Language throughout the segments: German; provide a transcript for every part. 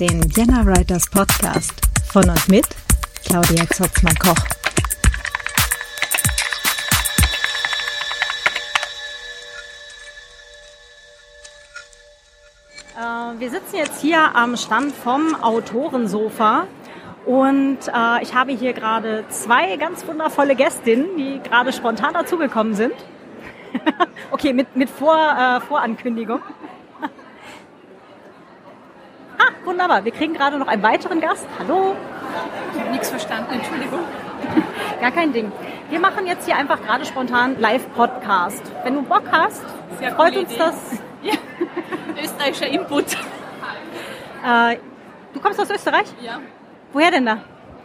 Den Vienna Writers Podcast von und mit Claudia Zotzmann-Koch. Äh, wir sitzen jetzt hier am Stand vom Autorensofa und äh, ich habe hier gerade zwei ganz wundervolle Gästinnen, die gerade spontan dazugekommen sind. okay, mit, mit Vor, äh, Vorankündigung. ah, wunderbar. Wir kriegen gerade noch einen weiteren Gast. Hallo. Ich habe nichts verstanden, Entschuldigung. Gar kein Ding. Wir machen jetzt hier einfach gerade spontan Live-Podcast. Wenn du Bock hast, Sehr freut uns Idee. das. Ja. Österreichischer Input. Äh, du kommst aus Österreich? Ja. Woher denn da?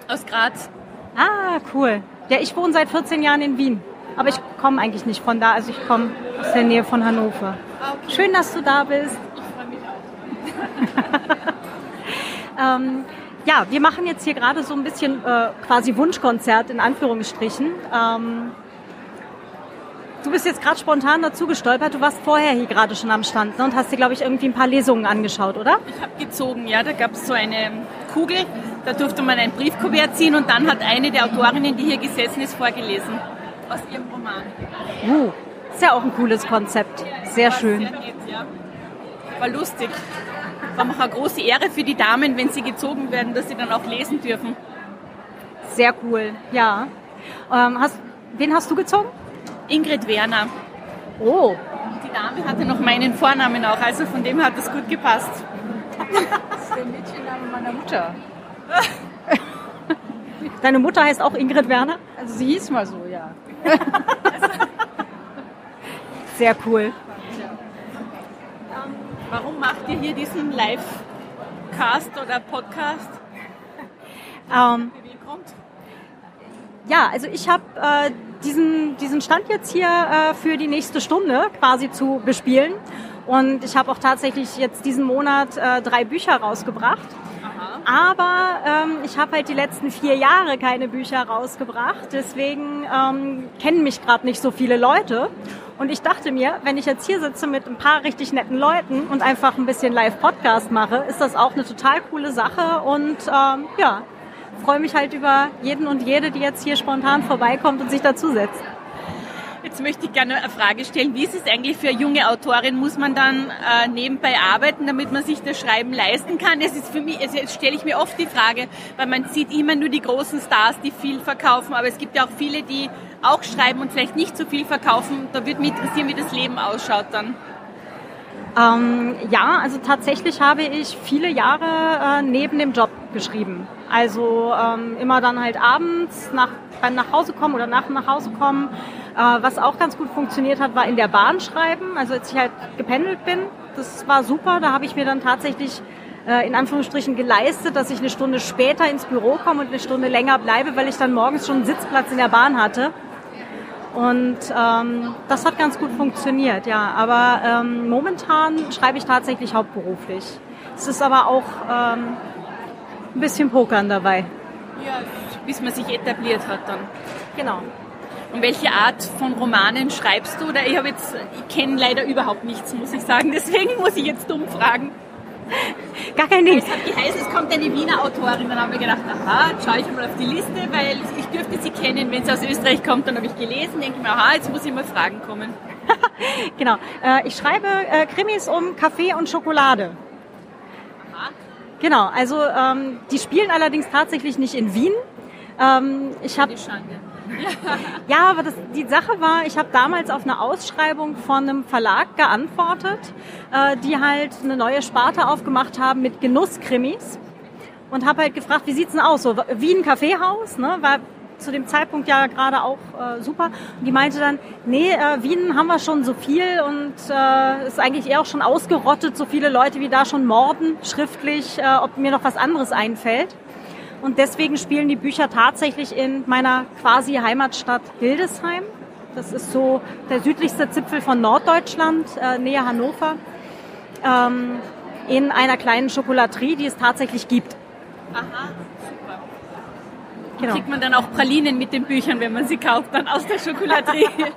Aus Graz. Ah, cool. Ja, ich wohne seit 14 Jahren in Wien. Aber ich komme eigentlich nicht von da, also ich komme aus der Nähe von Hannover. Ah, okay. Schön, dass du da bist. Ich freue mich auch. ähm, ja, wir machen jetzt hier gerade so ein bisschen äh, quasi Wunschkonzert in Anführungsstrichen. Ähm, du bist jetzt gerade spontan dazu gestolpert. Du warst vorher hier gerade schon am Stand ne, und hast dir, glaube ich, irgendwie ein paar Lesungen angeschaut, oder? Ich habe gezogen, ja. Da gab es so eine Kugel, da durfte man ein Briefkuvert ziehen und dann hat eine der Autorinnen, die hier gesessen ist, vorgelesen aus ihrem Roman. Uh, ist ja auch ein cooles Konzept. Sehr schön. War lustig. War auch eine große Ehre für die Damen, wenn sie gezogen werden, dass sie dann auch lesen dürfen. Sehr cool, ja. Ähm, hast, wen hast du gezogen? Ingrid Werner. Oh. Die Dame hatte noch meinen Vornamen auch, also von dem hat es gut gepasst. Das ist der Mädchenname meiner Mutter. Deine Mutter heißt auch Ingrid Werner? Also sie hieß mal so, ja. Sehr cool. Warum macht ihr hier diesen Live-Cast oder Podcast? Ähm, ja, also ich habe äh, diesen, diesen Stand jetzt hier äh, für die nächste Stunde quasi zu bespielen. Und ich habe auch tatsächlich jetzt diesen Monat äh, drei Bücher rausgebracht. Aber ähm, ich habe halt die letzten vier Jahre keine Bücher rausgebracht. Deswegen ähm, kennen mich gerade nicht so viele Leute. Und ich dachte mir, wenn ich jetzt hier sitze mit ein paar richtig netten Leuten und einfach ein bisschen Live-Podcast mache, ist das auch eine total coole Sache. Und ähm, ja, freue mich halt über jeden und jede, die jetzt hier spontan vorbeikommt und sich dazusetzt. Jetzt möchte ich gerne eine Frage stellen. Wie ist es eigentlich für junge Autorin? Muss man dann äh, nebenbei arbeiten, damit man sich das Schreiben leisten kann? Es ist für mich, also jetzt stelle ich mir oft die Frage, weil man sieht immer nur die großen Stars, die viel verkaufen, aber es gibt ja auch viele, die auch schreiben und vielleicht nicht so viel verkaufen. Da würde mich interessieren, wie das Leben ausschaut dann. Ähm, ja, also tatsächlich habe ich viele Jahre äh, neben dem Job geschrieben. Also ähm, immer dann halt abends nach, beim nach Hause kommen oder nach nach Hause kommen äh, was auch ganz gut funktioniert hat, war in der Bahn schreiben. Also als ich halt gependelt bin, das war super. Da habe ich mir dann tatsächlich äh, in Anführungsstrichen geleistet, dass ich eine Stunde später ins Büro komme und eine Stunde länger bleibe, weil ich dann morgens schon einen Sitzplatz in der Bahn hatte. Und ähm, das hat ganz gut funktioniert, ja. Aber ähm, momentan schreibe ich tatsächlich hauptberuflich. Es ist aber auch ähm, ein bisschen Pokern dabei. Ja, bis man sich etabliert hat dann. Genau. Und welche Art von Romanen schreibst du? Oder ich habe jetzt, ich kenne leider überhaupt nichts, muss ich sagen. Deswegen muss ich jetzt dumm fragen. Gar kein Ding. Es hat geheißen, es kommt eine Wiener Autorin. Dann haben wir gedacht, aha, schaue ich mal auf die Liste, weil ich dürfte sie kennen. Wenn sie aus Österreich kommt, dann habe ich gelesen, denke ich mir, aha, jetzt muss ich mal Fragen kommen. genau. Äh, ich schreibe äh, Krimis um Kaffee und Schokolade. Aha. Genau, also ähm, die spielen allerdings tatsächlich nicht in Wien. Ähm, ich habe ja, aber das, die Sache war, ich habe damals auf eine Ausschreibung von einem Verlag geantwortet, äh, die halt eine neue Sparte aufgemacht haben mit Genusskrimis und habe halt gefragt, wie sieht's denn aus? So wie ein Kaffeehaus, ne? War zu dem Zeitpunkt ja gerade auch äh, super. Und die meinte dann, nee, äh, Wien haben wir schon so viel und äh, ist eigentlich eher auch schon ausgerottet, so viele Leute wie da schon morden, schriftlich, äh, ob mir noch was anderes einfällt. Und deswegen spielen die Bücher tatsächlich in meiner quasi Heimatstadt Hildesheim. Das ist so der südlichste Zipfel von Norddeutschland, äh, nähe Hannover. Ähm, in einer kleinen Schokolaterie, die es tatsächlich gibt. Aha, super. Genau. Kriegt man dann auch Pralinen mit den Büchern, wenn man sie kauft, dann aus der Schokolaterie?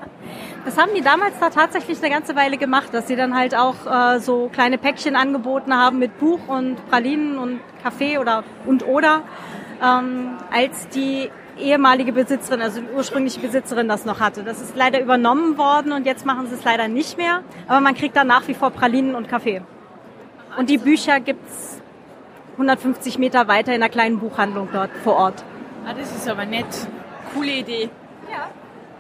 Das haben die damals da tatsächlich eine ganze Weile gemacht, dass sie dann halt auch äh, so kleine Päckchen angeboten haben mit Buch und Pralinen und Kaffee oder und oder, ähm, als die ehemalige Besitzerin, also die ursprüngliche Besitzerin das noch hatte. Das ist leider übernommen worden und jetzt machen sie es leider nicht mehr. Aber man kriegt da nach wie vor Pralinen und Kaffee. Und die Bücher gibt's 150 Meter weiter in einer kleinen Buchhandlung dort vor Ort. Ah, das ist aber nett. Coole Idee. Ja.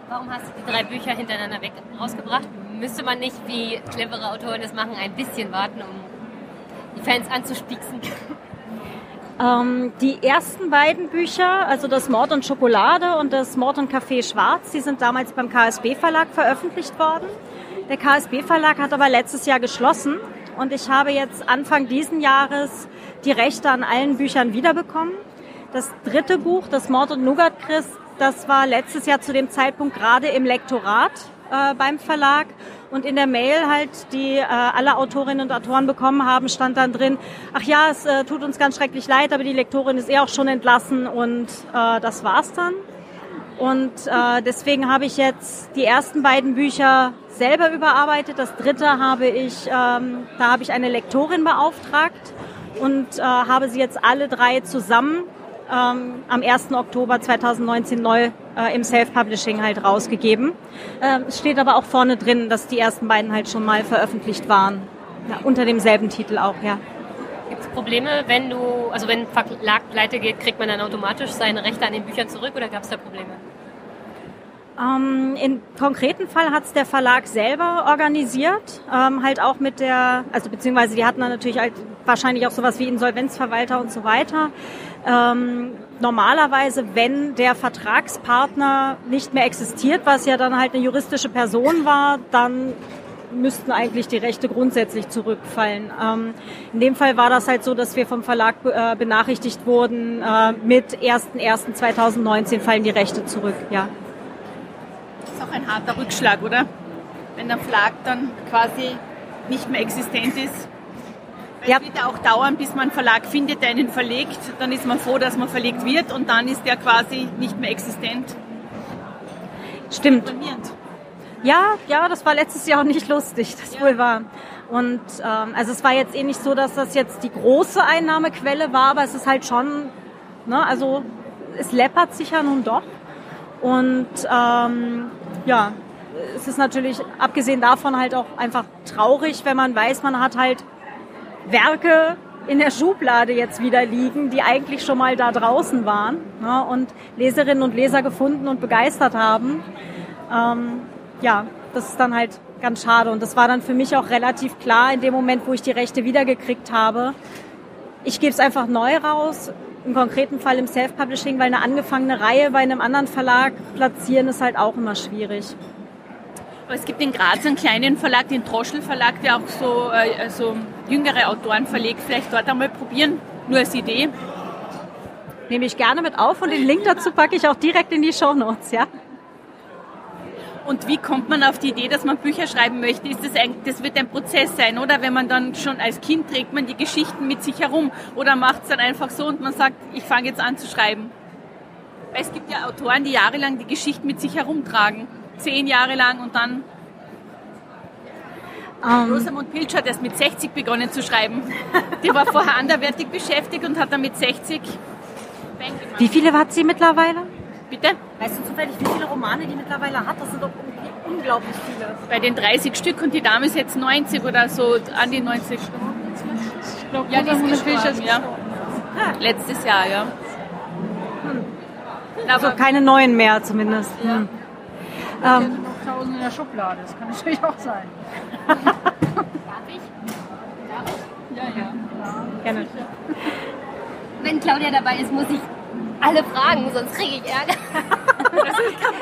Warum hast du die drei Bücher hintereinander weg rausgebracht? Müsste man nicht, wie clevere Autoren das machen, ein bisschen warten, um die Fans anzuspieksen? Ähm, die ersten beiden Bücher, also das Mord und Schokolade und das Mord und Café Schwarz, die sind damals beim KSB Verlag veröffentlicht worden. Der KSB Verlag hat aber letztes Jahr geschlossen und ich habe jetzt Anfang diesen Jahres die Rechte an allen Büchern wiederbekommen. Das dritte Buch, das Mord und Nougat Christ, das war letztes Jahr zu dem Zeitpunkt gerade im Lektorat äh, beim Verlag. Und in der Mail halt, die äh, alle Autorinnen und Autoren bekommen haben, stand dann drin, ach ja, es äh, tut uns ganz schrecklich leid, aber die Lektorin ist eh auch schon entlassen und äh, das war's dann. Und äh, deswegen habe ich jetzt die ersten beiden Bücher selber überarbeitet. Das dritte habe ich, ähm, da habe ich eine Lektorin beauftragt und äh, habe sie jetzt alle drei zusammen ähm, am 1. Oktober 2019 neu äh, im Self-Publishing halt rausgegeben. Ähm, es steht aber auch vorne drin, dass die ersten beiden halt schon mal veröffentlicht waren. Ja, unter demselben Titel auch, ja. Gibt es Probleme, wenn du, also wenn ein Verlag pleite geht, kriegt man dann automatisch seine Rechte an den Büchern zurück oder gab es da Probleme? Ähm, Im konkreten Fall hat es der Verlag selber organisiert, ähm, halt auch mit der, also beziehungsweise die hatten dann natürlich halt wahrscheinlich auch sowas wie Insolvenzverwalter und so weiter. Ähm, normalerweise, wenn der Vertragspartner nicht mehr existiert, was ja dann halt eine juristische Person war, dann müssten eigentlich die Rechte grundsätzlich zurückfallen. Ähm, in dem Fall war das halt so, dass wir vom Verlag äh, benachrichtigt wurden, äh, mit 1.1.2019 fallen die Rechte zurück, ja ist auch ein harter Rückschlag, oder? Wenn der Verlag dann quasi nicht mehr existent ist. Weil ja. Es wird ja auch dauern, bis man einen Verlag findet, der einen verlegt. Dann ist man froh, dass man verlegt wird und dann ist der quasi nicht mehr existent. Stimmt. Ja, ja, das war letztes Jahr auch nicht lustig, das ja. wohl war. Und ähm, also es war jetzt eh nicht so, dass das jetzt die große Einnahmequelle war, aber es ist halt schon, ne, also es läppert sich ja nun doch. Und ähm, ja, es ist natürlich abgesehen davon halt auch einfach traurig, wenn man weiß, man hat halt Werke in der Schublade jetzt wieder liegen, die eigentlich schon mal da draußen waren ne, und Leserinnen und Leser gefunden und begeistert haben. Ähm, ja, das ist dann halt ganz schade. Und das war dann für mich auch relativ klar in dem Moment, wo ich die Rechte wiedergekriegt habe. Ich gebe es einfach neu raus im konkreten Fall im Self-Publishing, weil eine angefangene Reihe bei einem anderen Verlag platzieren ist halt auch immer schwierig. Aber es gibt in Graz einen kleinen Verlag, den Troschel Verlag, der auch so äh, also jüngere Autoren verlegt. Vielleicht dort einmal probieren, nur als Idee. Nehme ich gerne mit auf und den Link dazu packe ich auch direkt in die Show Notes, ja? Und wie kommt man auf die Idee, dass man Bücher schreiben möchte? Ist das, ein, das wird ein Prozess sein, oder? Wenn man dann schon als Kind trägt man die Geschichten mit sich herum oder macht es dann einfach so und man sagt, ich fange jetzt an zu schreiben. Weil es gibt ja Autoren, die jahrelang die Geschichten mit sich herumtragen. Zehn Jahre lang und dann um. Ähm. Rosamund Pilcher hat erst mit 60 begonnen zu schreiben. Die war vorher anderwertig beschäftigt und hat dann mit 60 Wie viele hat sie mittlerweile? Bitte? Weißt du zufällig, wie viele Romane die mittlerweile hat? Das sind doch unglaublich viele. Bei den 30 Stück und die Dame ist jetzt 90 oder so, an die 90. Ich glaube, ja, die ist gestorben, ja. Letztes Jahr, ja. Hm. Also keine neuen mehr zumindest. Ja. Hm. Ähm, noch tausend in der Schublade, das kann natürlich auch sein. Darf ich? Darf ich? Ja, ja. Gerne. Wenn Claudia dabei ist, muss ich alle fragen, sonst kriege ich Ärger.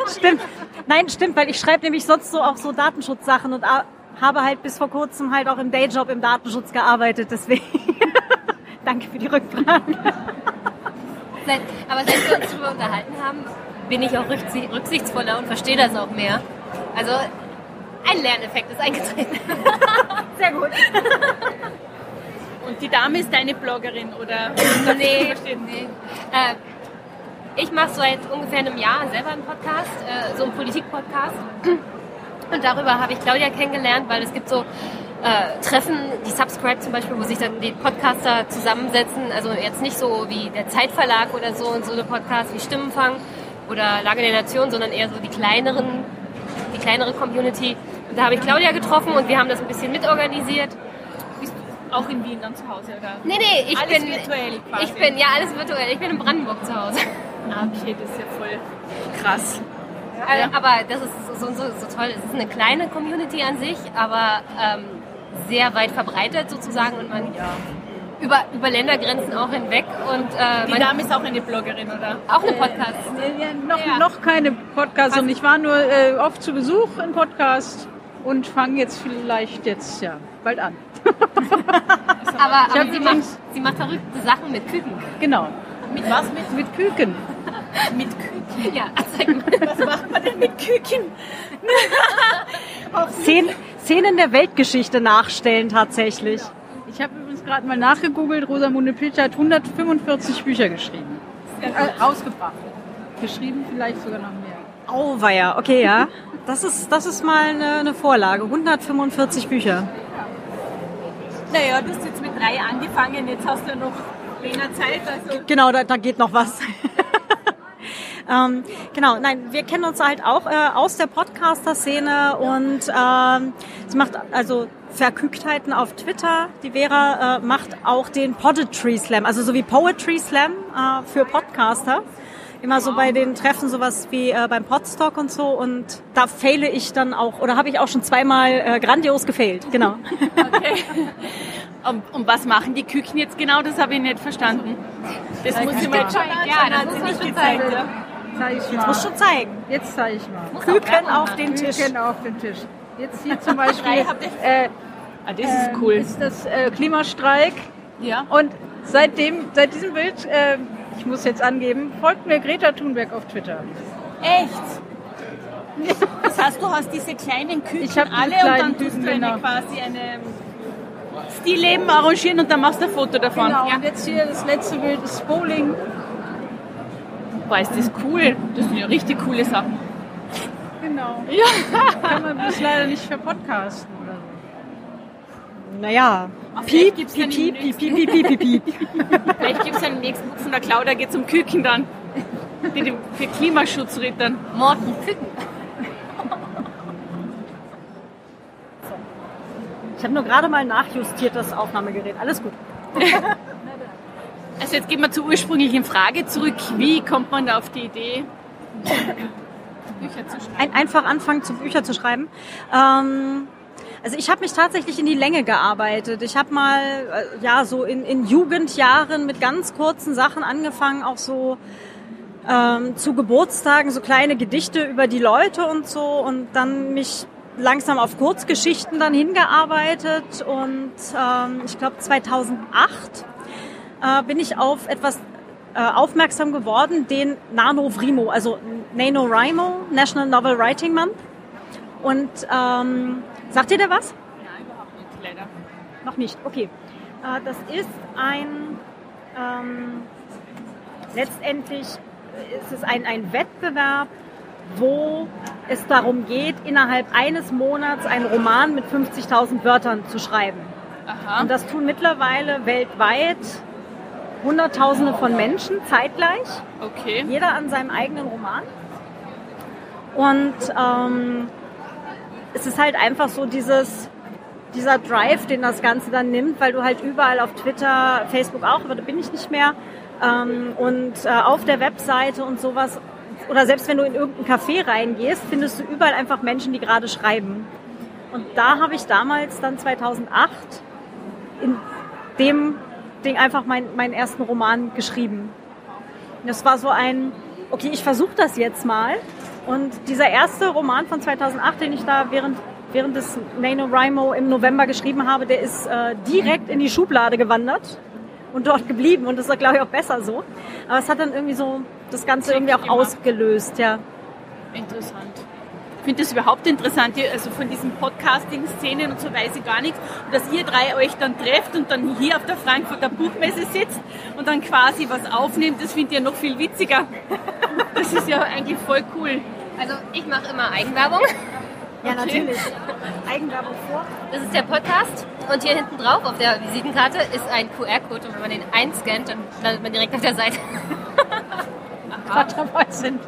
stimmt. Nein, stimmt, weil ich schreibe nämlich sonst so auch so Datenschutzsachen und habe halt bis vor kurzem halt auch im Dayjob im Datenschutz gearbeitet. Deswegen danke für die Rückfrage. aber seit wir uns darüber unterhalten haben, bin ich auch rücksichtsvoller und verstehe das auch mehr. Also ein Lerneffekt ist eingetreten. Sehr gut. Und die Dame ist deine Bloggerin, oder? nee, nee. Äh, ich mache seit ungefähr einem Jahr selber einen Podcast, äh, so einen Politik-Podcast. Und darüber habe ich Claudia kennengelernt, weil es gibt so äh, Treffen, die Subscribe zum Beispiel, wo sich dann die Podcaster zusammensetzen. Also jetzt nicht so wie der Zeitverlag oder so und so eine Podcast wie Stimmenfang oder Lage der Nation, sondern eher so die kleineren, die kleinere Community. Und da habe ich Claudia getroffen und wir haben das ein bisschen mitorganisiert. Auch in Wien dann zu Hause, oder? Nee, nee, ich Alles bin. virtuell quasi. Ich bin, ja, alles virtuell. Ich bin in Brandenburg zu Hause. Ah, okay, das ist ja voll krass. Äh, Aber das ist so, so, so toll. Es ist eine kleine Community an sich, aber ähm, sehr weit verbreitet sozusagen und man über, über Ländergrenzen auch hinweg und äh, Die Dame ist auch eine Bloggerin, oder? auch eine Podcast. Ja, noch, Ja. noch keine Podcasts und ich war nur äh, oft zu Besuch im Podcast und fange jetzt vielleicht jetzt ja bald an. Aber, aber sie, macht, sie macht verrückte Sachen mit Küken. Genau. Mit was? Mit, Mit Küken. mit Küken? Ja, zeig mal. Was macht man denn mit Küken? Szenen, Szenen der Weltgeschichte nachstellen tatsächlich. Ich habe übrigens gerade mal nachgegoogelt. Rosamunde Pilcher hat 145 Bücher geschrieben. Äh, rausgebracht. Geschrieben vielleicht sogar noch mehr. Auweia, okay, ja. Das ist, das ist mal eine, eine Vorlage. 145 Bücher. Naja, du hast jetzt mit drei angefangen, jetzt hast du ja noch länger Zeit. Also Genau, da, da geht noch was. ähm, genau, nein, wir kennen uns halt auch äh, aus der Podcaster-Szene und ähm, sie macht also Verkügtheiten auf Twitter. Die Vera äh, macht auch den Poetry Slam, also so wie Poetry Slam äh, für Podcaster. Immer so bei den Treffen sowas wie äh, beim Podstock und so und da fehle ich dann auch oder habe ich auch schon zweimal äh, grandios gefailt, genau. Und, und was machen die Küken jetzt genau? Das habe ich nicht verstanden. Das muss ich mir jetzt schon anschauen. Ja, das hat muss sie nicht schon gezeigt. zeigen. Zeig ich Muss mal. schon zeigen. Jetzt zeige ich mal. Küken auf den Tisch. Küken auf den Tisch. Jetzt hier zum Beispiel äh, Ah, das ist cool. ist das äh, Klimastreik. Ja. Und seitdem, seit diesem Bild, äh, ich muss jetzt angeben, folgt mir Greta Thunberg auf Twitter. Echt? Das heißt, du hast diese kleinen Küken Ich alle und dann tust Küken, du eine, genau. quasi eine Stillleben arrangieren und dann machst du ein Foto davon. Genau, Ja. und jetzt hier das letzte Bild ist Bowling. Boah, ist das cool. Das sind ja richtig coole Sachen. Genau. Ja. Kann man bloß leider nicht verpodcasten oder so. Naja, piep, piep, dann piep, im piep, piep, piep, piep, piep. Vielleicht gibt es einen nächsten Buch von der Claudia, geht um Küken dann. Die dem- für Klimaschutz rittern. Morten Küken. Ich habe nur gerade mal nachjustiert das Aufnahmegerät. Alles gut. Also jetzt gehen wir zur ursprünglichen Frage zurück. Wie kommt man da auf die Idee, Bücher zu schreiben? Ein, einfach anfangen, zu Bücher zu schreiben. Ähm, also ich habe mich tatsächlich in die Länge gearbeitet. Ich habe mal, äh, ja, so in, in Jugendjahren mit ganz kurzen Sachen angefangen, auch so ähm, zu Geburtstagen so kleine Gedichte über die Leute und so und dann mich langsam auf Kurzgeschichten dann hingearbeitet und ähm, ich glaube 2008 äh, bin ich auf etwas aufmerksam geworden, den NaNoWriMo, also NaNoWriMo, National Novel Writing Month. Und ähm, sagt ihr da was? Nein, überhaupt nicht, leider. Noch nicht, okay. Äh, das ist ein, ähm, letztendlich ist es ein, ein Wettbewerb, wo es darum geht, innerhalb eines Monats einen Roman mit 50.000 Wörtern zu schreiben. Aha. Und das tun mittlerweile weltweit Hunderttausende von Menschen zeitgleich, Okay. jeder an seinem eigenen Roman. Und ähm, es ist halt einfach so dieses, dieser Drive, den das Ganze dann nimmt, weil du halt überall auf Twitter, Facebook auch, aber da bin ich nicht mehr, ähm, und äh, auf der Webseite und sowas, oder selbst wenn du in irgendein Café reingehst, findest du überall einfach Menschen, die gerade schreiben. Und da habe ich damals dann 2008 in dem Ding einfach mein, meinen ersten Roman geschrieben. Und das war so ein, okay, ich versuche das jetzt mal. Und dieser erste Roman von 2008, den ich da während, während des NaNoWriMo im November geschrieben habe, der ist äh, direkt in die Schublade gewandert und dort geblieben. Und das war, glaube ich, auch besser so. Aber es hat dann irgendwie so das Ganze irgendwie auch ausgelöst, ja. Interessant. Ich finde das überhaupt interessant, also von diesen Podcasting-Szenen und so weiß ich gar nichts. Und dass ihr drei euch dann trefft und dann hier auf der Frankfurter Buchmesse sitzt und dann quasi was aufnehmt, das finde ich ja noch viel witziger. Das ist ja eigentlich voll cool. Also ich mache immer Eigenwerbung. Ja, natürlich. Eigenwerbung vor. Das ist der Podcast und hier hinten drauf auf der Visitenkarte ist ein QR-Code und wenn man den einscannt, dann landet man direkt auf der Seite. Dabei sind.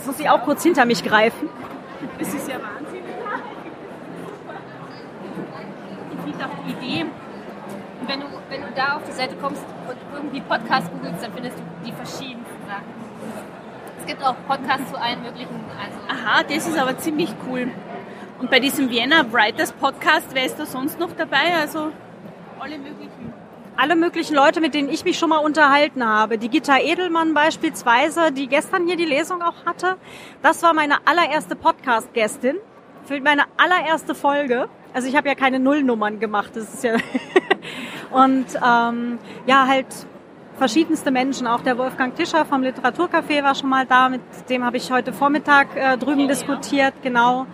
Das muss ich auch kurz hinter mich greifen. Das ist ja Wahnsinn. Ich finde auch die Idee, Und wenn du, wenn du da auf die Seite kommst und irgendwie Podcast googelst, dann findest du die verschiedensten Sachen. Es gibt auch Podcasts zu allen möglichen, also aha, das ist aber ziemlich cool. Und bei diesem Vienna Writers Podcast, wer ist da sonst noch dabei? Also alle möglichen. Alle möglichen Leute, mit denen ich mich schon mal unterhalten habe. Die Gitta Edelmann beispielsweise, die gestern hier die Lesung auch hatte. Das war meine allererste Podcast-Gästin für meine allererste Folge. Also ich habe ja keine Nullnummern gemacht. Das ist ja und ähm, ja halt verschiedenste Menschen. Auch der Wolfgang Tischer vom Literaturcafé war schon mal da. Mit dem habe ich heute Vormittag äh, drüben diskutiert. Genau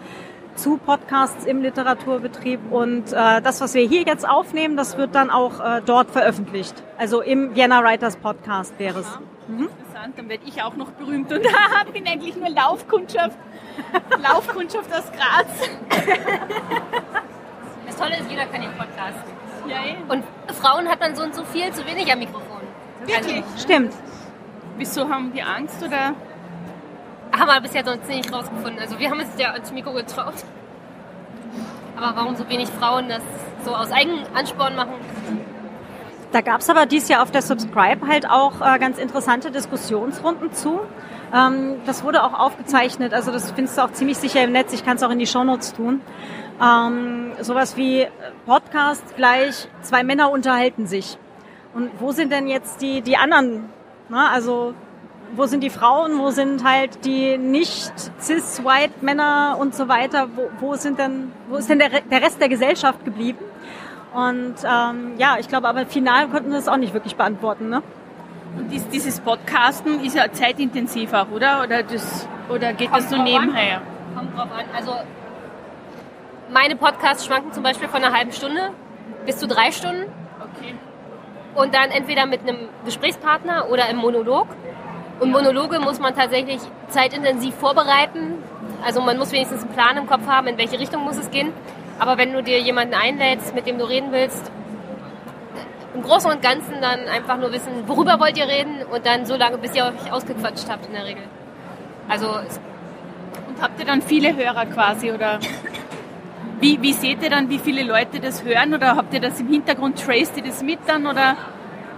zu Podcasts im Literaturbetrieb und äh, das, was wir hier jetzt aufnehmen, das wird dann auch äh, dort veröffentlicht. Also im Vienna Writers Podcast wäre es. Interessant, dann werde ich auch noch berühmt und bin eigentlich nur Laufkundschaft. Laufkundschaft aus Graz. das Tolle ist, jeder kann den Podcast. Ja. Und Frauen hat man so und so viel zu wenig am Mikrofon. Wirklich? Stimmt. Wieso haben die Angst oder? Haben wir bisher sonst nicht rausgefunden. Also wir haben es ja ans Mikro getraut. Aber warum so wenig Frauen das so aus Eigenansporn machen? Da gab es aber dies Jahr auf der Subscribe halt auch äh, ganz interessante Diskussionsrunden zu. Ähm, das wurde auch aufgezeichnet, also das findest du auch ziemlich sicher im Netz. Ich kann es auch in die Shownotes tun. Ähm, sowas wie äh, Podcast gleich zwei Männer unterhalten sich. Und wo sind denn jetzt die, die anderen? Na, also wo sind die Frauen, wo sind halt die nicht cis white Männer und so weiter? Wo, wo sind denn, wo ist denn der, der Rest der Gesellschaft geblieben? Und ähm, ja, ich glaube, aber final konnten wir das auch nicht wirklich beantworten. Ne? Und dies, dieses Podcasten ist ja zeitintensiv auch, oder? Oder, das, oder geht das so drauf an. nebenher? Kommt drauf an. Also meine Podcasts schwanken zum Beispiel von einer halben Stunde bis zu drei Stunden. Okay. Und dann entweder mit einem Gesprächspartner oder im Monolog. Und Monologe muss man tatsächlich zeitintensiv vorbereiten. Also man muss wenigstens einen Plan im Kopf haben, in welche Richtung muss es gehen. Aber wenn du dir jemanden einlädst, mit dem du reden willst, im Großen und Ganzen dann einfach nur wissen, worüber wollt ihr reden und dann so lange, bis ihr euch ausgequatscht habt in der Regel. Also Und habt ihr dann viele Hörer quasi oder wie, wie seht ihr dann, wie viele Leute das hören oder habt ihr das im Hintergrund, traced ihr das mit dann oder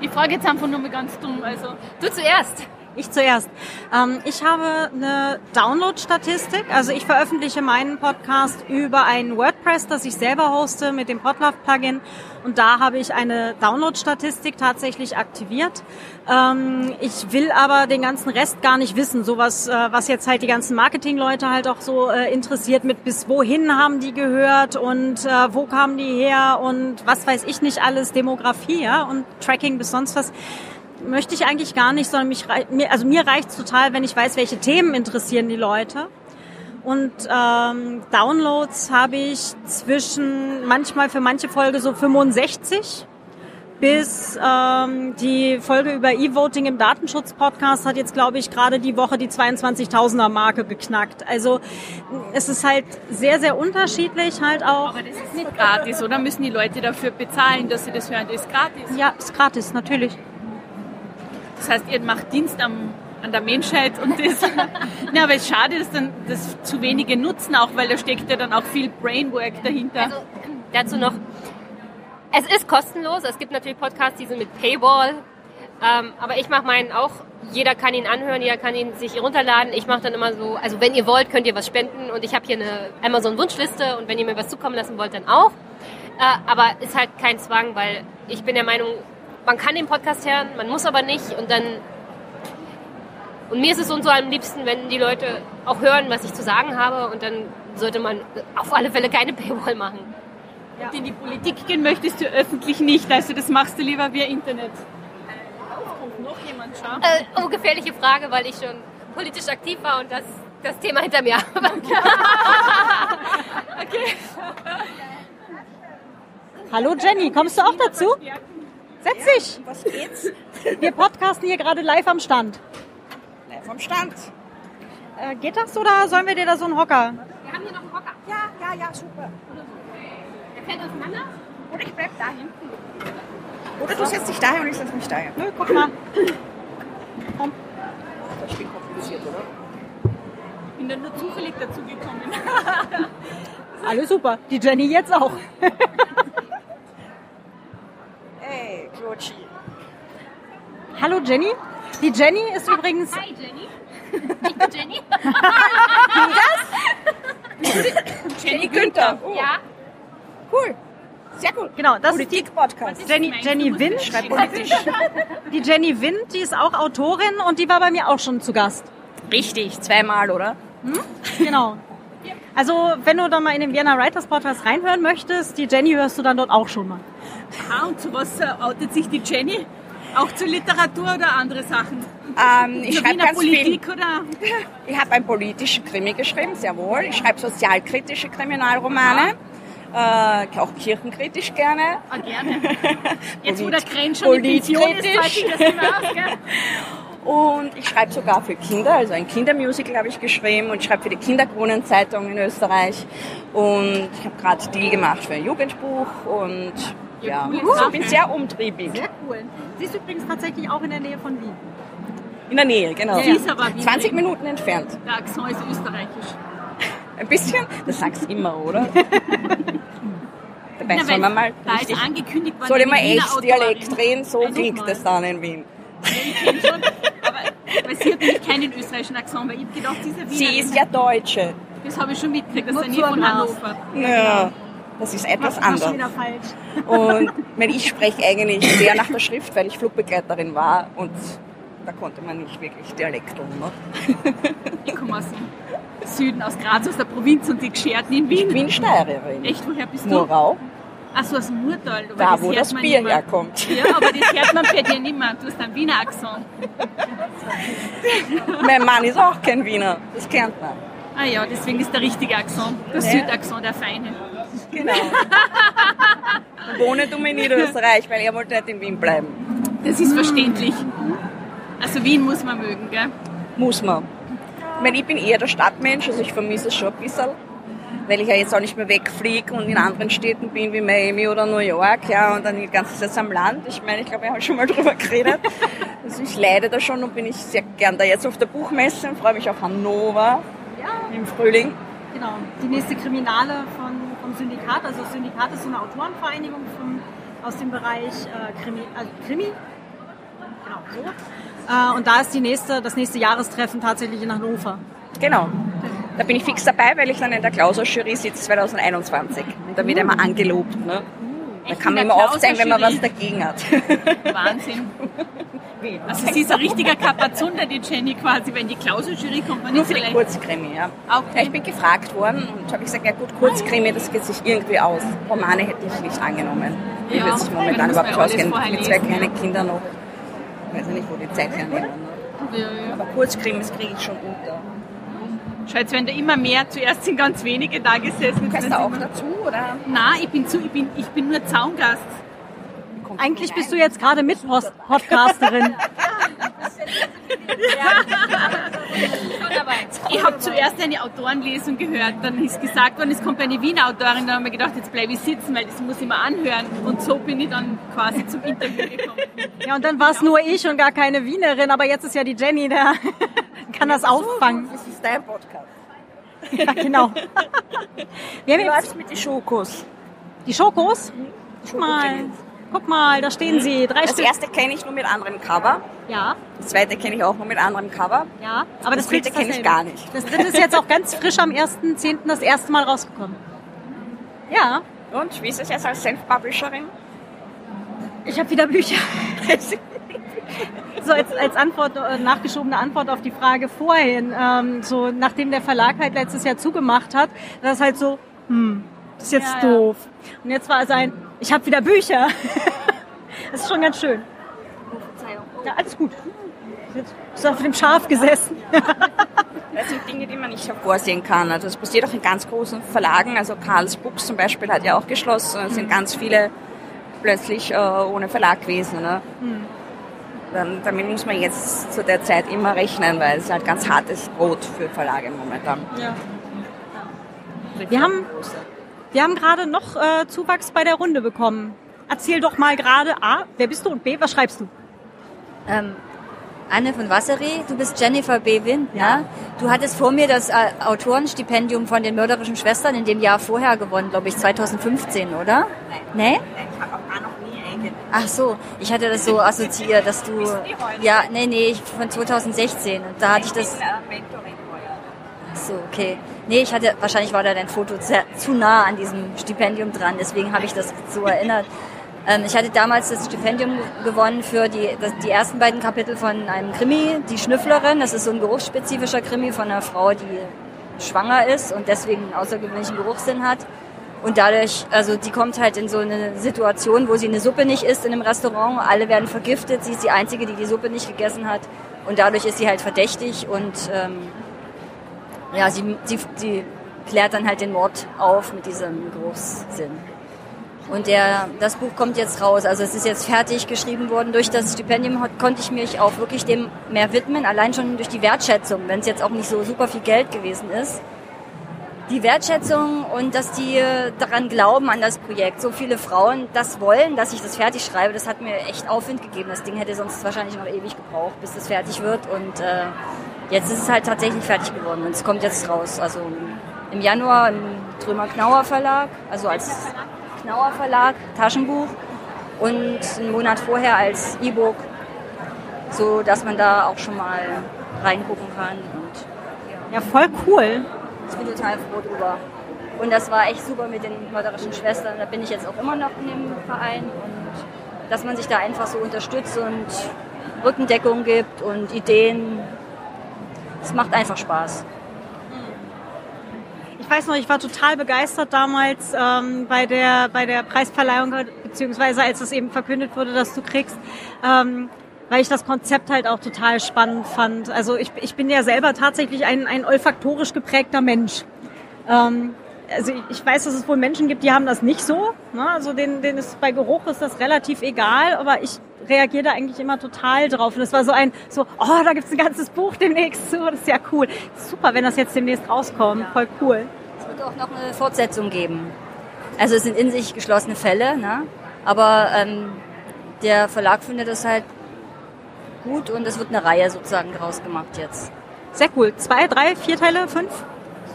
ich frage jetzt einfach nur mal ganz dumm, also du zuerst. Ich zuerst. Ähm, ich habe eine Download-Statistik. Also ich veröffentliche meinen Podcast über ein WordPress, das ich selber hoste mit dem Podlove-Plugin. Und da habe ich eine Download-Statistik tatsächlich aktiviert. Ähm, ich will aber den ganzen Rest gar nicht wissen. Sowas, äh, was jetzt halt die ganzen Marketingleute halt auch so äh, interessiert mit bis wohin haben die gehört und äh, wo kamen die her und was weiß ich nicht alles, Demografie ja, und Tracking bis sonst was möchte ich eigentlich gar nicht, sondern mich, also mir reicht total, wenn ich weiß, welche Themen interessieren die Leute. Und ähm, Downloads habe ich zwischen manchmal für manche Folge so 65 bis ähm, die Folge über E-Voting im Datenschutz-Podcast hat jetzt, glaube ich, gerade die Woche die 22.000er Marke geknackt. Also es ist halt sehr, sehr unterschiedlich halt auch. aber das ist nicht gratis, oder? Müssen die Leute dafür bezahlen, dass sie das hören? Das ist gratis. Ja, ist gratis, natürlich. Das heißt, ihr macht Dienst am, an der Menschheit und das. ja, aber es ist schade, dass dann das zu wenige nutzen, auch weil da steckt ja dann auch viel Brainwork dahinter. Also dazu noch, es ist kostenlos. Es gibt natürlich Podcasts, die sind mit Paywall. Ähm, aber ich mache meinen auch. Jeder kann ihn anhören, jeder kann ihn sich runterladen. Ich mache dann immer so, also wenn ihr wollt, könnt ihr was spenden. Und ich habe hier eine Amazon-Wunschliste und wenn ihr mir was zukommen lassen wollt, dann auch. Äh, aber ist halt kein Zwang, weil ich bin der Meinung, man kann den Podcast hören, man muss aber nicht. Und dann und mir ist es und so am liebsten, wenn die Leute auch hören, was ich zu sagen habe. Und dann sollte man auf alle Fälle keine Paywall machen. Und in die Politik gehen möchtest du öffentlich nicht, also das machst du lieber via Internet. Aufruf, noch jemand schauen? Äh, oh, gefährliche Frage, weil ich schon politisch aktiv war und das, das Thema hinter mir habe. Hallo Jenny, kommst du auch dazu? Setz dich. Was geht's? Wir podcasten hier gerade live am Stand. Na, vom Stand. Äh, geht das oder sollen wir dir da so einen Hocker? Wir haben hier noch einen Hocker. Ja, ja, ja, super. Der fällt auseinander. Oder ich bleib da hinten. Oder du setzt dich daher und ich setze mich daher. Nö, guck mal. Das ist kompliziert, oder? Ich bin dann nur zufällig dazugekommen. Alles super. Die Jenny jetzt auch. Ey, Klotschi. Hallo Jenny. Die Jenny ist übrigens. Hi Jenny. Ich bin Jenny. Jenny Günther. Oh, Ja. cool. Sehr gut. Genau, das ist die Politik-Podcast. Jenny, Jenny Wind. Schreib politisch. Die Jenny Wind, die ist auch Autorin und die war bei mir auch schon zu Gast. Richtig, zweimal, oder? Genau. Also, wenn du da mal in den Vienna Writers Podcast reinhören möchtest, die Jenny hörst du dann dort auch schon mal. Ah, und zu was äh, outet sich die Jenny? Auch zur Literatur oder andere Sachen? Ähm, ich schreibe ganz viel. Politik oder? Ich habe einen politischen Krimi geschrieben, sehr wohl. Ich schreibe sozialkritische Kriminalromane. Äh, auch kirchenkritisch gerne. Ah, gerne. Jetzt, wo der Krenn schon ist, politkritisch. aus, gell? Und ich schreibe sogar für Kinder, also ein Kindermusical habe ich geschrieben und schreibe für die Kinderkronenzeitung in Österreich. Und ich habe gerade Deal gemacht für ein Jugendbuch und ja, coole ich bin sehr umtriebig. Sehr cool. Sie ist übrigens tatsächlich auch in der Nähe von Wien. In der Nähe, genau. Sie ist aber Wienerin. 20 Minuten entfernt. Der Akzent ist österreichisch. Ein bisschen? Das sagst du immer, oder? Dabei Na, soll man mal da ist angekündigt worden, soll ich mal echt. Dialekt reden, so klingt es dann in Wien. Ich kenn schon, aber sie hat nämlich keinen österreichischen Akzent, weil ich gedacht, sie ist ja Sie Wienerin. ist ja Deutsche. Das habe ich schon mitgekriegt, das ist ja nie von. Hannover. Ja, das ist etwas falsch. Und wenn ich spreche eigentlich sehr nach der Schrift, weil ich Flugbegleiterin war und da konnte man nicht wirklich Dialekt um. Ne? Ich komme aus dem Süden, aus Graz, aus der Provinz und die Gescherten in Ich Wien. bin Steirerin. Echt, woher bist du? Murau, Achso, aus dem Murtal. da wo hört das Bier herkommt. Ja, aber das hört man bei dir nicht mehr. Du hast einen Wiener Akzent. Mein Mann ist auch kein Wiener, das kennt man. Ah ja, deswegen ist der richtige Akzent. Der Südakzent, der feine. Genau. Wohne du in Niederösterreich, weil er wollte nicht in Wien bleiben. Das ist verständlich. Also Wien muss man mögen, gell? Muss man. Ich, meine, ich bin eher der Stadtmensch, also ich vermisse es schon ein bisschen, weil ich ja jetzt auch nicht mehr wegfliege und in anderen Städten bin wie Miami oder New York, ja, und dann die ganze Zeit am Land. Ich meine, ich glaube, wir haben schon mal drüber geredet. Also ich leide da schon und bin ich sehr gern da jetzt auf der Buchmesse und freue mich auf Hannover im Frühling. Genau. Die nächste Kriminale von, Syndikat. Also das Syndikat ist so eine Autorenvereinigung vom, aus dem Bereich äh, Krimi. Also Krimi. Genau, so. Äh, und da ist die nächste, das nächste Jahrestreffen tatsächlich in Hannover. Genau. Da bin ich fix dabei, weil ich dann in der Klausurjury sitze 2021. Und da wird immer angelobt. Ne? Da Echt kann man immer aufzeigen, wenn man was dagegen hat. Wahnsinn. Also sie ist ein richtiger Kapazunder, die Jenny quasi. Wenn die Klausurjury kommt, man Nur für die. Kurzkrimi, ja. Okay. Ich bin gefragt worden und habe gesagt, ja gut, Kurzkrimi, das geht sich irgendwie aus. Romane hätte ich nicht angenommen. Wie Ja, wird sich momentan überhaupt ausgehen? Mit zwei kleinen Kindern noch. Ich weiß nicht, wo die Zeit hernehmen. Ne? Ja, ja. Aber Kurzkrimis kriege ich schon unter. Schau, jetzt werden da immer mehr. Zuerst sind ganz wenige da gesessen. jetzt Gehörst sind du auch dazu, oder? Nein, ich bin, zu, ich, bin, ich bin nur Zaungast. Eigentlich bist du jetzt gerade Mit-Podcasterin. Schon dabei. Ich habe zuerst eine Autorenlesung gehört, dann ist gesagt worden, es kommt eine Wiener Autorin, dann habe ich mir gedacht, jetzt bleibe ich sitzen, weil das muss ich mir anhören. Und so bin ich dann quasi zum Interview gekommen. Ja, und dann war es nur ich und gar keine Wienerin, aber jetzt ist ja die Jenny, der kann das auffangen. Das ist dein Podcast. Ja, genau. Wir haben Wie jetzt mit den Schokos? die Schokos. Guck mal, Schokokrimis. Guck mal, da stehen sie. Drei Das Stück. erste kenne ich nur mit anderem Cover. Ja, Das zweite kenne ich auch nur mit anderem Cover. ja. Aber Das dritte ist kenn ich gar nicht. Das dritte ist jetzt auch ganz frisch am 1.10. das erste Mal rausgekommen. Ja, Und wie ist es jetzt als Self-Publisherin? ich habe wieder Bücher. so als, als Antwort, äh, nachgeschobene Antwort auf die Frage vorhin, ähm, so nachdem der Verlag halt letztes Jahr zugemacht hat, das ist halt so, hm, das ist jetzt Ja, ja. doof. Und jetzt war es ein, ich habe wieder Bücher. das ist schon ganz schön. Ja, alles gut. Du auf dem Schaf gesessen. Das sind Dinge, die man nicht hervorsehen kann. Also das passiert auch in ganz großen Verlagen. Also Karls Books zum Beispiel hat ja auch geschlossen. Es sind ganz viele plötzlich äh, ohne Verlag gewesen. Ne? Dann, damit muss man jetzt zu der Zeit immer rechnen, weil es halt ganz hartes Brot für Verlage momentan. Ja. Wir haben, wir haben gerade noch äh, Zuwachs bei der Runde bekommen. Erzähl doch mal gerade A, wer bist du und B, was schreibst du? Ähm, Anne von Wassery, du bist Jennifer B. Wind, ja. Du hattest vor mir das äh, Autorenstipendium von den mörderischen Schwestern in dem Jahr vorher gewonnen, glaube ich, 2015, oder? Nein. Nee? Ich habe auch noch nie eingetragen. Ach so, ich hatte das so assoziiert, dass du... Ja, nee, nee, von 2016. Und da hatte ich das... So, okay. Nee, ich hatte, wahrscheinlich war da dein Foto sehr, zu nah an diesem Stipendium dran, deswegen habe ich das so erinnert. Ähm, ich hatte damals das Stipendium gewonnen für die, die ersten beiden Kapitel von einem Krimi, Die Schnüfflerin. Das ist so ein geruchsspezifischer Krimi von einer Frau, die schwanger ist und deswegen einen außergewöhnlichen Geruchssinn hat. Und dadurch, also die kommt halt in so eine Situation, wo sie eine Suppe nicht isst in einem Restaurant, alle werden vergiftet, sie ist die Einzige, die die Suppe nicht gegessen hat und dadurch ist sie halt verdächtig und ähm, ja, sie, sie, sie klärt dann halt den Mord auf mit diesem Geruchssinn. Und der, das Buch kommt jetzt raus. Also es ist jetzt fertig geschrieben worden. Durch das Stipendium konnte ich mich auch wirklich dem mehr widmen, allein schon durch die Wertschätzung, wenn es jetzt auch nicht so super viel Geld gewesen ist. Die Wertschätzung und dass die daran glauben an das Projekt. So viele Frauen das wollen, dass ich das fertig schreibe, das hat mir echt Aufwind gegeben. Das Ding hätte sonst wahrscheinlich noch ewig gebraucht, bis das fertig wird. Und äh, jetzt ist es halt tatsächlich fertig geworden und es kommt jetzt raus. Also im Januar im Trömer Knauer Verlag, also als Knauer Verlag, Taschenbuch und einen Monat vorher als E-Book, so dass man da auch schon mal reingucken kann. Und, ja. ja, voll cool. Ich bin total froh drüber. Und das war echt super mit den mörderischen Schwestern. Da bin ich jetzt auch immer noch in dem Verein und dass man sich da einfach so unterstützt und Rückendeckung gibt und Ideen. Es macht einfach Spaß ich weiß noch, ich war total begeistert damals ähm, bei der bei der Preisverleihung beziehungsweise als es eben verkündet wurde, dass du kriegst. Ähm, weil ich das Konzept halt auch total spannend fand. Also ich, ich bin ja selber tatsächlich ein, ein olfaktorisch geprägter Mensch. Ähm, also ich, weiß, dass es wohl Menschen gibt, die haben das nicht so. Ne? Also denen, denen ist bei Geruch ist das relativ egal, aber ich reagiere da eigentlich immer total drauf. Und es war so ein, so, oh, da gibt's ein ganzes Buch demnächst zu. Das ist ja cool. Super, wenn das jetzt demnächst rauskommt. Voll cool wird auch noch eine Fortsetzung geben. Also es sind in sich geschlossene Fälle, ne? aber ähm, der Verlag findet das halt gut und es wird eine Reihe sozusagen draus gemacht jetzt. Sehr cool. Zwei, drei, vier Teile, fünf?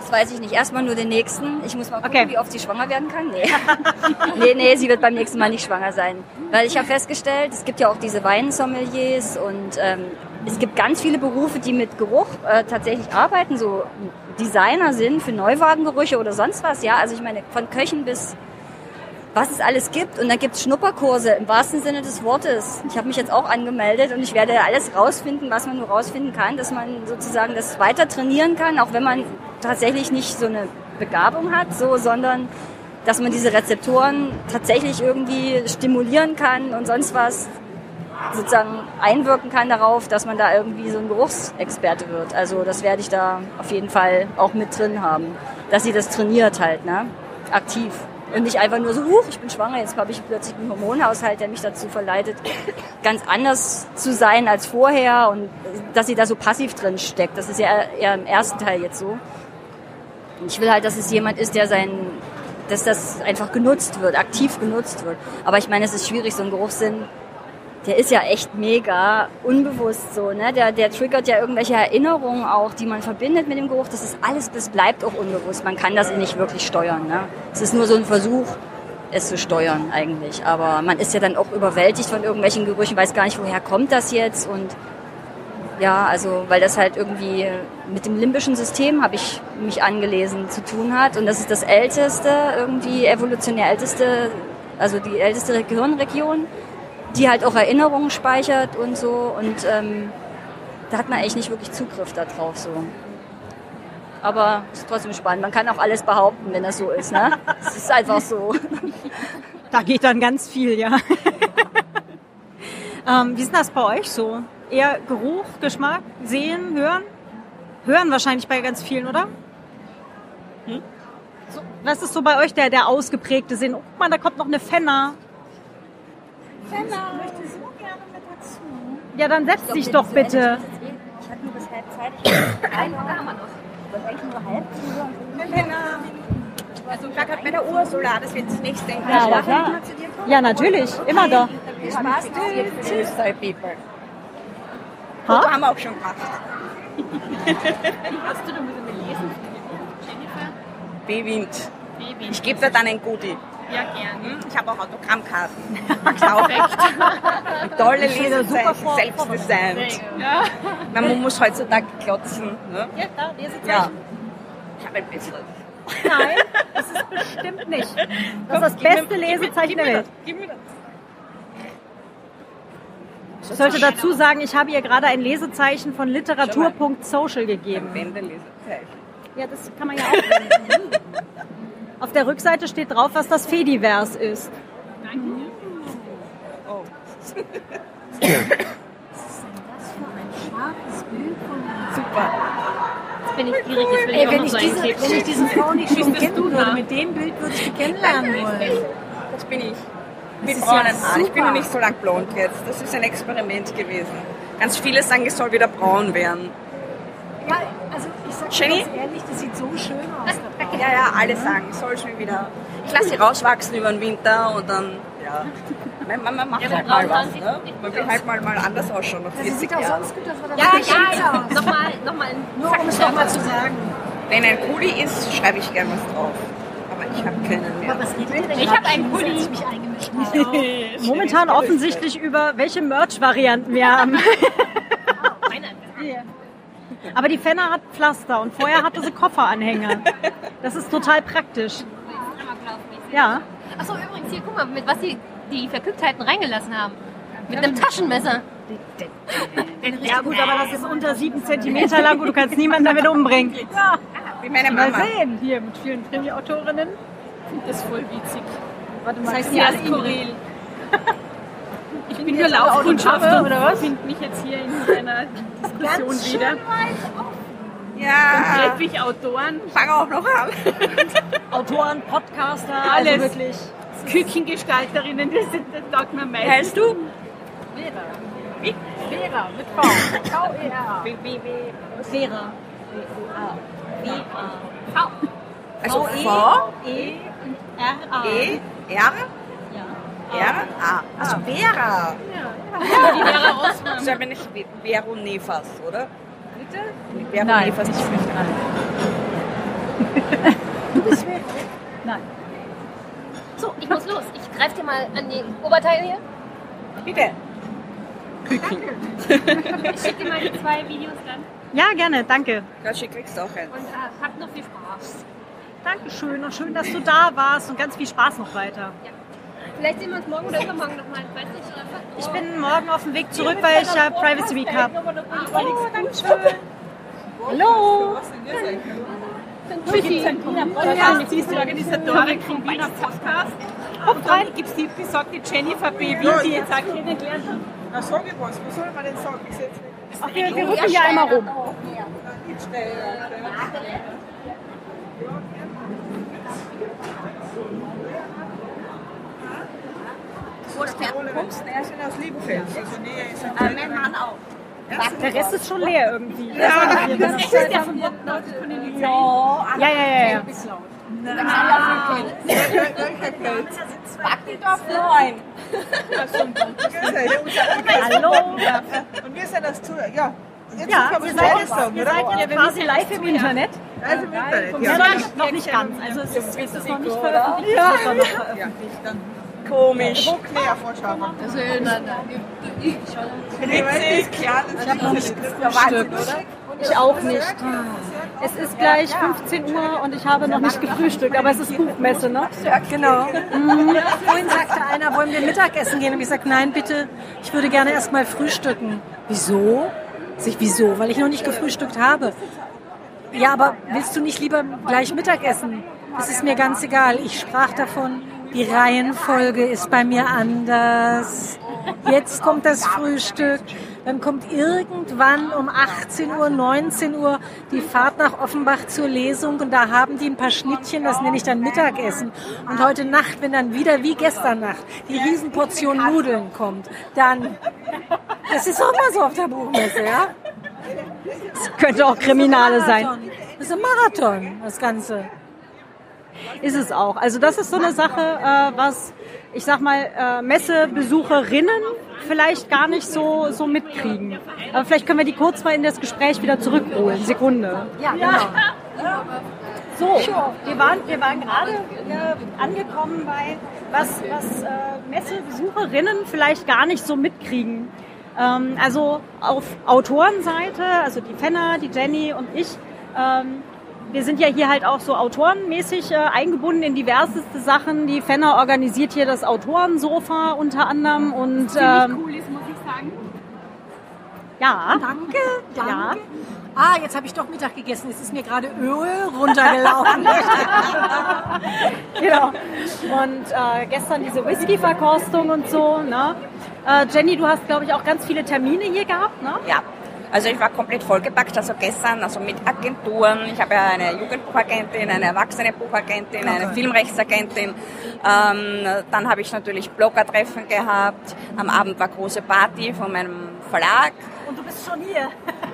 Das weiß ich nicht. Erstmal nur den nächsten. Ich muss mal gucken, okay. wie oft sie schwanger werden kann. Nee. nee, nee, sie wird beim nächsten Mal nicht schwanger sein. Weil ich habe festgestellt, es gibt ja auch diese Weinsommeliers und ähm, es gibt ganz viele Berufe, die mit Geruch äh, tatsächlich arbeiten, so Designer sind für Neuwagengerüche oder sonst was. Ja, also ich meine, von Köchen bis was es alles gibt. Und da gibt es Schnupperkurse im wahrsten Sinne des Wortes. Ich habe mich jetzt auch angemeldet und ich werde alles rausfinden, was man nur rausfinden kann, dass man sozusagen das weiter trainieren kann, auch wenn man tatsächlich nicht so eine Begabung hat, so, sondern dass man diese Rezeptoren tatsächlich irgendwie stimulieren kann und sonst was sozusagen einwirken kann darauf, dass man da irgendwie so ein Geruchsexperte wird. Also das werde ich da auf jeden Fall auch mit drin haben, dass sie das trainiert halt, ne? aktiv. Und nicht einfach nur so, huch, ich bin schwanger, jetzt habe ich plötzlich einen Hormonhaushalt, der mich dazu verleitet, ganz anders zu sein als vorher und dass sie da so passiv drin steckt. Das ist ja eher im ersten Teil jetzt so. Ich will halt, dass es jemand ist, der sein, dass das einfach genutzt wird, aktiv genutzt wird. Aber ich meine, es ist schwierig, so einen Geruchssinn der ist ja echt mega unbewusst so, ne? Der, der triggert ja irgendwelche Erinnerungen auch, die man verbindet mit dem Geruch. Das ist alles, das bleibt auch unbewusst. Man kann das nicht wirklich steuern, ne? Es ist nur so ein Versuch, es zu steuern eigentlich. Aber man ist ja dann auch überwältigt von irgendwelchen Gerüchen, weiß gar nicht, woher kommt das jetzt und ja, also weil das halt irgendwie mit dem limbischen System, habe ich mich angelesen, zu tun hat. Und das ist das älteste, irgendwie evolutionär älteste, also die älteste Gehirnregion die halt auch Erinnerungen speichert und so. Und ähm, da hat man eigentlich nicht wirklich Zugriff darauf so. Aber es ist trotzdem spannend. Man kann auch alles behaupten, wenn das so ist. Ne? Es ist einfach so. Da geht dann ganz viel, ja. ähm, wie ist das bei euch so? Eher Geruch, Geschmack, Sehen, Hören? Hören wahrscheinlich bei ganz vielen, oder? Hm? So, was ist so bei euch der, der ausgeprägte Sinn? Oh, man, da kommt noch eine Fenner. Fenner. Ich möchte so gerne mit dazu. Ja, dann setz dich doch bitte. Ich habe nur bis halb Zeit. Ein Uhr haben wir noch. Ich wollte eigentlich nur halb zuhören. Also ich war gerade bei der Ursula, das wird das nächste. Ja, ja. Ja, natürlich. Immer doch. Spaß Tschüss, People. Ha? Foto haben wir auch schon gemacht. Hast du da mit mir lesen? Jennifer? B-Wind. Ich gebe dir dann ein Goodie. Ja, gern. Hm? Ich habe auch Autogrammkarten. Auch. Tolle Lesezeichen, selbst designt. Ja. Man muss heutzutage klotzen. Ne? Ja, da, Lesezeichen. Ja. Ich habe ein besseres. Nein, das ist bestimmt nicht. Das ist das beste Lesezeichen der Welt. Gib mir das. Ich sollte dazu sagen, ich habe ihr gerade ein Lesezeichen von literatur.social gegeben. Wendelesezeichen. Ja, das kann man ja auch. Auf der Rückseite steht drauf, was das Fediverse ist. Oh. Super. Jetzt bin ich gierig, jetzt will ich Ey, auch wenn noch ich, so diese, wenn ich diesen Frau nicht schon kennen würde, mit dem Bild würde ich die kennenlernen wollen. Das bin ich. Mit braunen ja Haaren. Ich bin noch nicht so lang blond jetzt. Das ist ein Experiment gewesen. Ganz viele sagen, ich soll wieder braun werden. Ja, also ich sag Jenny? ganz ehrlich, das sieht so schön aus. Ja, ja, alle sagen, ich soll schon wieder. Ich lasse sie rauswachsen über den Winter und dann, ja. Man, man, man macht halt mal was, ne? Man will halt mal, mal anders ausschauen nach Sie 40 sieht auch sonst gut aus, Ja, das ja, ja. Nochmal, nochmal ein Nur um es nochmal zu sagen. Wenn ein Kuli ist, schreibe ich gern was drauf. Ich habe keinen mehr. Was redet ihr denn Ich gerade hab einen Pulli. ich mich eingemischt habe? Momentan offensichtlich über welche Merch-Varianten wir haben. Aber die Fenner hat Pflaster und vorher hatte sie Kofferanhänger. Das ist total praktisch. Ja. Achso, übrigens, hier, guck mal, mit was sie die Verkücktheiten reingelassen haben. Mit einem Taschenmesser. Ja gut, aber das ist unter sieben Zentimeter lang und du kannst niemanden damit umbringen. Ja, Wie meine mal Mama. sehen. Hier mit vielen Krimi-Autorinnen. Das ist voll witzig. Warte mal, Das heißt ja skurril. Ich bin nur jetzt aber Laufkundschaft Autogramme, und oder was? finde mich jetzt hier in einer Diskussion wieder. Ja, Treffe ich Autoren, fang auch noch an. Autoren, Podcaster, Alles. also wirklich. Küchengestalterinnen, das, das taugt mir am meisten. Heißt du? Vera, mit V. V-E-R-A. Vera. Also V, E R A. E, R, R, A. Also Vera. Die Vera Rossmann. Das ist aber nicht Ve- Veronefas, oder? Bitte? Nein, Veronefas ich ist bin nein. So, ich muss los. Ich greife dir mal an die Oberteile hier. Bitte. Ich schicke dir mal die zwei Videos dann. Ja, gerne, danke. Gatschi kriegst du auch eins. Und äh, habt noch viel Spaß. Dankeschön und schön, dass du da warst und ganz viel Spaß noch weiter. Vielleicht sehen wir uns morgen oder übermorgen nochmal. Ich weiß nicht. Ich bin morgen auf dem Weg zurück, weil ich ja Privacy Week habe. Oh, danke schön. Hallo. Tschüssi. Ja, sie ist die Organisatorin vom Wiener Podcast. Und dann gibt es die besagte Jennifer B. Wien, die jetzt auch kennengelernt hat. Na, sag ich was. Was soll man denn sagen? Ach, wir, wir rücken hier einmal rum. Wo ist der Kommst, er ist ja aus Liebenfeld. Also näher ist mein Mann auch. Der Rest ist schon leer irgendwie. Ja, Das ist der von den Lizenzen. ja, ja. Ja, ja. Backendorf 9. Hallo. Und wir sind das zu. Ja. Jetzt Ja, es seid sagen, ihr oder? seid jetzt quasi live im Internet. Also im Internet. Ja, Ja. noch nicht, ganz. Also es ist, es ist noch nicht veröffentlicht. Ja. Wird noch veröffentlicht. Dann. Komisch. Wo näher vorschauen. Das will dann, Witzig. Ich habe noch nicht gefrühstückt, oder? Ich auch nicht. Es ist gleich 15 Uhr und ich habe noch nicht gefrühstückt, aber es ist Buchmesse, ne? Genau. Vorhin sagte einer, wollen wir Mittagessen gehen? Und ich sagte, nein, bitte, ich würde gerne erst mal frühstücken. Wieso? Sag ich, wieso? Weil ich noch nicht gefrühstückt habe. Ja, aber willst du nicht lieber gleich Mittagessen? Das ist mir ganz egal. Ich sprach davon, die Reihenfolge ist bei mir anders. Jetzt kommt das Frühstück, dann kommt irgendwann um 18 Uhr, 19 Uhr die Fahrt nach Offenbach zur Lesung und da haben die ein paar Schnittchen, das nenne ich dann Mittagessen. Und heute Nacht, wenn dann wieder wie gestern Nacht die Riesenportion Nudeln kommt, dann, das ist auch mal so auf der Buchmesse, ja? Könnte auch Kriminale sein. Das ist ein Marathon, das Ganze. Ist es auch. Also das ist so eine Sache, äh, was ich sag mal äh, Messebesucherinnen vielleicht gar nicht so so mitkriegen. Aber vielleicht können wir die kurz mal in das Gespräch wieder zurückholen. Sekunde. Ja, genau. So, wir waren, wir waren gerade äh, angekommen bei was, was äh, Messebesucherinnen vielleicht gar nicht so mitkriegen. Ähm, also auf Autorenseite, also die Fenner, die Jenny und ich, ähm, wir sind ja hier halt auch so autorenmäßig äh, eingebunden in diverseste Sachen. Die Fenner organisiert hier das Autorensofa unter anderem und ähm, cool ist, muss ich sagen. ja, Danke, danke. Ja. Ah, jetzt habe ich doch Mittag gegessen. Es ist mir gerade Öl runtergelaufen. genau. Und äh, gestern diese Whisky-Verkostung und so. Ne? Äh, Jenny, du hast glaube ich auch ganz viele Termine hier gehabt, ne? Ja, also ich war komplett vollgepackt, also gestern, also mit Agenturen. Ich habe ja eine Jugendbuchagentin, eine erwachsene Buchagentin, eine Filmrechtsagentin. Ähm, dann habe ich natürlich Bloggertreffen gehabt. Am Abend war große Party von meinem Verlag. Und du bist schon hier.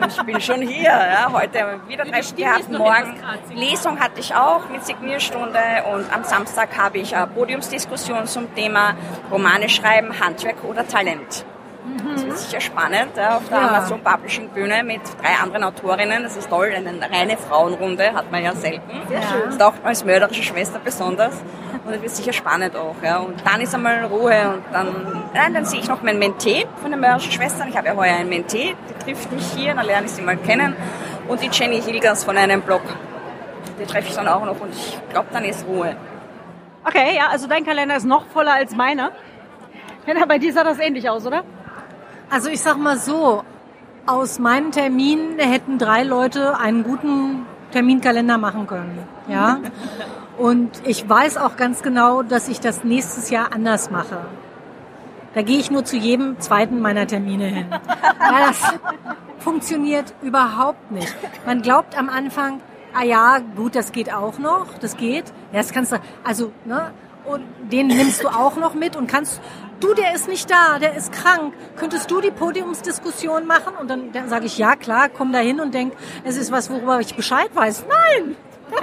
Ich bin schon hier, ja, heute wieder Treffen Stimme gehabt, morgen. Lesung hatte ich auch mit Signierstunde und am Samstag habe ich eine Podiumsdiskussion zum Thema Romane schreiben, Handwerk oder Talent. Das wird sicher spannend auf der Ja. Amazon Publishing Bühne mit drei anderen Autorinnen. Das ist toll, eine reine Frauenrunde hat man ja selten. Das taugt man als mörderische Schwester besonders. Und das wird sicher spannend auch. Ja. Und dann ist einmal Ruhe und dann, nein, dann sehe ich noch mein Mentee von den mörderischen Schwestern. Ich habe ja heuer einen Mentee, die trifft mich hier, dann lerne ich sie mal kennen. Und die Jenny Hilgers von einem Blog. Die treffe ich dann auch noch und ich glaube, dann ist Ruhe. Okay, ja, also dein Kalender ist noch voller als meiner. Ja, bei dir sah das ähnlich aus, oder? Also ich sag mal so, aus meinen Terminen hätten drei Leute einen guten Terminkalender machen können. Ja. Und ich weiß auch ganz genau, dass ich das nächstes Jahr anders mache. Da gehe ich nur zu jedem zweiten meiner Termine hin. Weil das funktioniert überhaupt nicht. Man glaubt am Anfang, ah ja, gut, das geht auch noch, das geht. Ja, das kannst du, also, ne, und den nimmst du auch noch mit und kannst, du, der ist nicht da, der ist krank, könntest du die Podiumsdiskussion machen? Und dann, dann sage ich, ja, klar, komm da hin und denk, es ist was, worüber ich Bescheid weiß. Nein!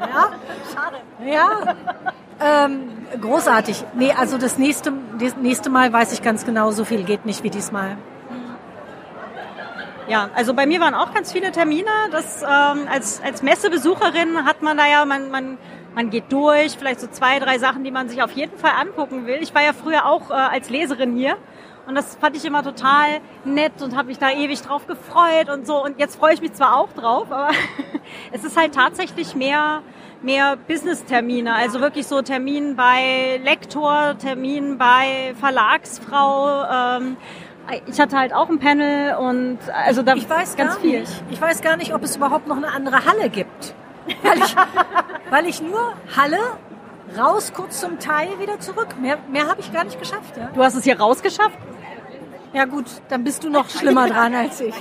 ja? Schade. Ja. Ähm, großartig. Nee, also das nächste, das nächste Mal weiß ich ganz genau, so viel geht nicht wie diesmal. Ja, also bei mir waren auch ganz viele Termine. Das, ähm, als, als Messebesucherin hat man da ja, man, man, man geht durch, vielleicht so zwei, drei Sachen, die man sich auf jeden Fall angucken will. Ich war ja früher auch äh, als Leserin hier und das fand ich immer total nett und habe mich da ewig drauf gefreut und so. Und jetzt freue ich mich zwar auch drauf, aber es ist halt tatsächlich mehr mehr Business-Termine, also wirklich so Termin bei Lektor, Termin bei Verlagsfrau. Ähm, ich hatte halt auch ein Panel und also da Ich weiß ganz gar viel. nicht. Ich weiß gar nicht, ob es überhaupt noch eine andere Halle gibt. Weil ich, weil ich nur Halle raus, kurz zum Teil, wieder zurück. Mehr, mehr habe ich gar nicht geschafft. Ja? Du hast es hier rausgeschafft? ja gut, dann bist du noch schlimmer dran als ich.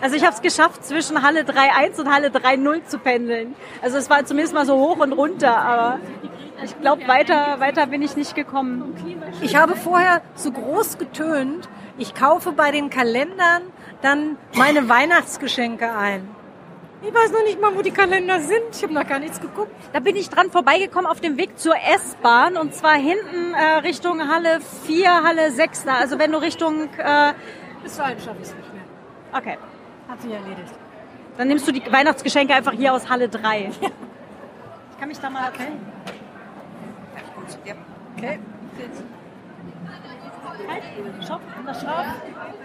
Also ich habe es geschafft, zwischen Halle 3.1 und Halle 3.0 zu pendeln. Also es war zumindest mal so hoch und runter, aber ich glaube, weiter, weiter bin ich nicht gekommen. Ich habe vorher so groß getönt, ich kaufe bei den Kalendern dann meine Weihnachtsgeschenke ein. Ich weiß noch nicht mal, wo die Kalender sind. Ich habe noch gar nichts geguckt. Da bin ich dran vorbeigekommen auf dem Weg zur S-Bahn und zwar hinten äh, Richtung Halle 4, Halle 6. Da. Also wenn du Richtung... Äh, Bis dahin schaffe ich es nicht mehr. okay, Hat sich erledigt. dann nimmst du die Weihnachtsgeschenke einfach hier aus Halle 3. Ich kann mich da mal... Okay. Okay. Halt, Schau, das Schaf,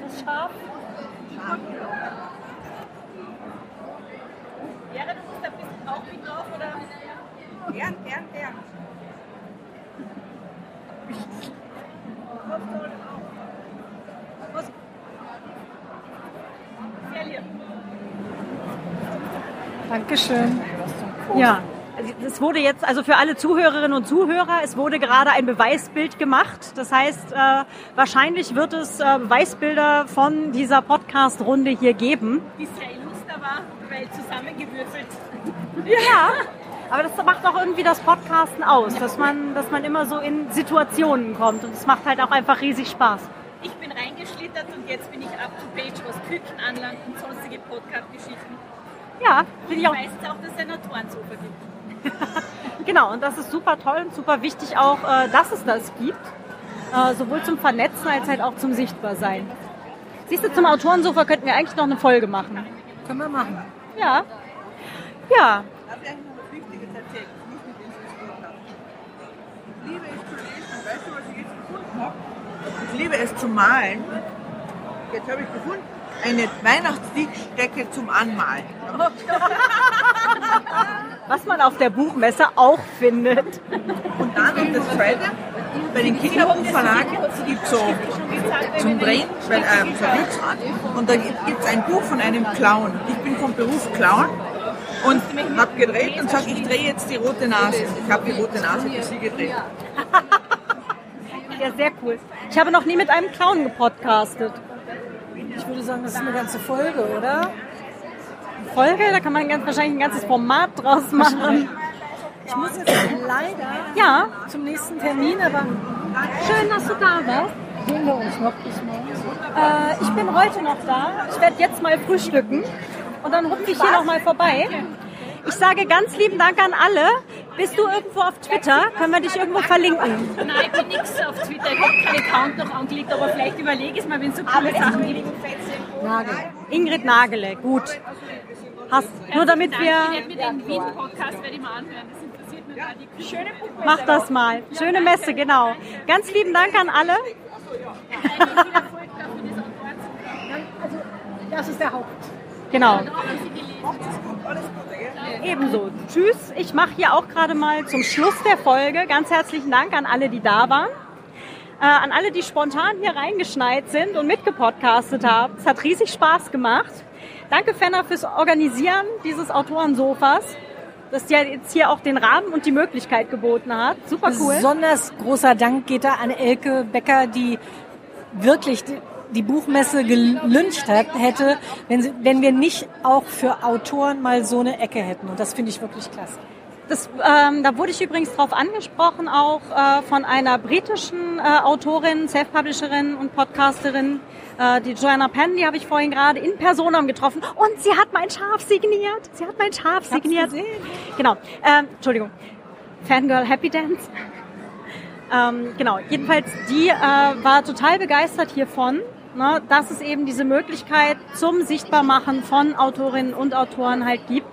das Schaf. Ja, du musst ein bisschen auch mit drauf, oder? Gern, gern, gern. Dankeschön. Ja. Es wurde jetzt, also für alle Zuhörerinnen und Zuhörer, es wurde gerade ein Beweisbild gemacht. Das heißt, äh, wahrscheinlich wird es äh, Beweisbilder von dieser Podcast-Runde hier geben. War, weil zusammengewürfelt. Ja, aber das macht auch irgendwie das Podcasten aus, dass man, dass man immer so in Situationen kommt und es macht halt auch einfach riesig Spaß. Ich bin reingeschlittert und jetzt bin ich up to page, was Küchen anlangt und sonstige Podcast-Geschichten. Ja, finde ich Ich auch. weiß jetzt auch, dass es ein Autorensofa gibt. Genau, und das ist super toll und super wichtig auch, äh, dass es das gibt. Äh, sowohl zum Vernetzen als halt auch zum Sichtbarsein. Siehst du, zum Autorensofa könnten wir eigentlich noch eine Folge machen. Können wir machen. Ja. Ja. Darf ich eigentlich noch was Wichtiges erzählen? Ich liebe es zu lesen. Weißt du, was ich jetzt gefunden habe? Ich liebe es zu malen. Jetzt habe ich gefunden, eine Weihnachtsliedstecke zum Anmalen. Was man auf der Buchmesse auch findet. Und dann und das Zweite, bei den Kinderbuchverlagen gibt es so zum Drehen, weil, äh, so Glücksrad. Und da gibt es ein Buch von einem Clown. Ich bin vom Beruf Clown und habe gedreht und sage, ich drehe jetzt die rote Nase. Ich habe die rote Nase für sie gedreht. Ja, sehr cool. Ich habe noch nie mit einem Clown gepodcastet. Ich würde sagen, das ist eine ganze Folge, oder? Folge, da kann man ganz, wahrscheinlich ein ganzes Format draus machen. Ich muss jetzt leider Ja, zum nächsten Termin, aber schön, dass du da warst. sehen wir uns noch bis morgen. Äh, ich bin heute noch da. Ich werde jetzt mal frühstücken und dann hupfe ich hier noch mal vorbei. Ich sage ganz lieben Dank an alle. Bist du irgendwo auf Twitter? Können wir dich irgendwo verlinken? Nein, ich bin nichts auf Twitter. Ich habe keinen Account noch angelegt, aber vielleicht überlege ich es mal, wenn es so coole Sachen gibt. Nagel. Ingrid Nagele, gut. Hast, nur damit Ich wir... werde mir den Wien-Podcast werde ich mal anhören. Das interessiert mich gerade. Die schöne. Mach das mal. Schöne Messe, genau. Ganz lieben Dank an alle. Das ist der Haupt. Genau. Ebenso. Tschüss. Ich mache hier auch gerade mal zum Schluss der Folge ganz herzlichen Dank an alle, die da waren. Äh, an alle, die spontan hier reingeschneit sind und mitgepodcastet haben. Es hat riesig Spaß gemacht. Danke, Fenner, fürs Organisieren dieses Autorensofas, das dir jetzt hier auch den Rahmen und die Möglichkeit geboten hat. Super cool. Besonders großer Dank geht da an Elke Becker, die wirklich die, Buchmesse gelyncht hat, hätte, wenn, sie, wenn wir nicht auch für Autoren mal so eine Ecke hätten. Und das finde ich wirklich klasse. Das, ähm, da wurde ich übrigens drauf angesprochen, auch äh, von einer britischen äh, Autorin, Self-Publisherin und Podcasterin, äh, die Joanna Penn, die habe ich vorhin gerade in Personam getroffen und sie hat mein Schaf signiert. Sie hat mein Schaf signiert. Genau. Ähm, Entschuldigung. Fangirl Happy Dance. Ähm, genau. Jedenfalls, die äh, war total begeistert hiervon. Ne, dass es eben diese Möglichkeit zum Sichtbarmachen von Autorinnen und Autoren halt gibt.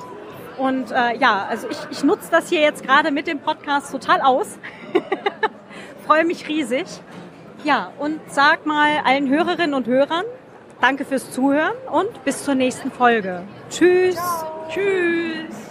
Und äh, ja, also ich, ich nutze das hier jetzt gerade mit dem Podcast total aus. Freue mich riesig. Ja, und sag mal allen Hörerinnen und Hörern, danke fürs Zuhören und bis zur nächsten Folge. Tschüss. Tschüss.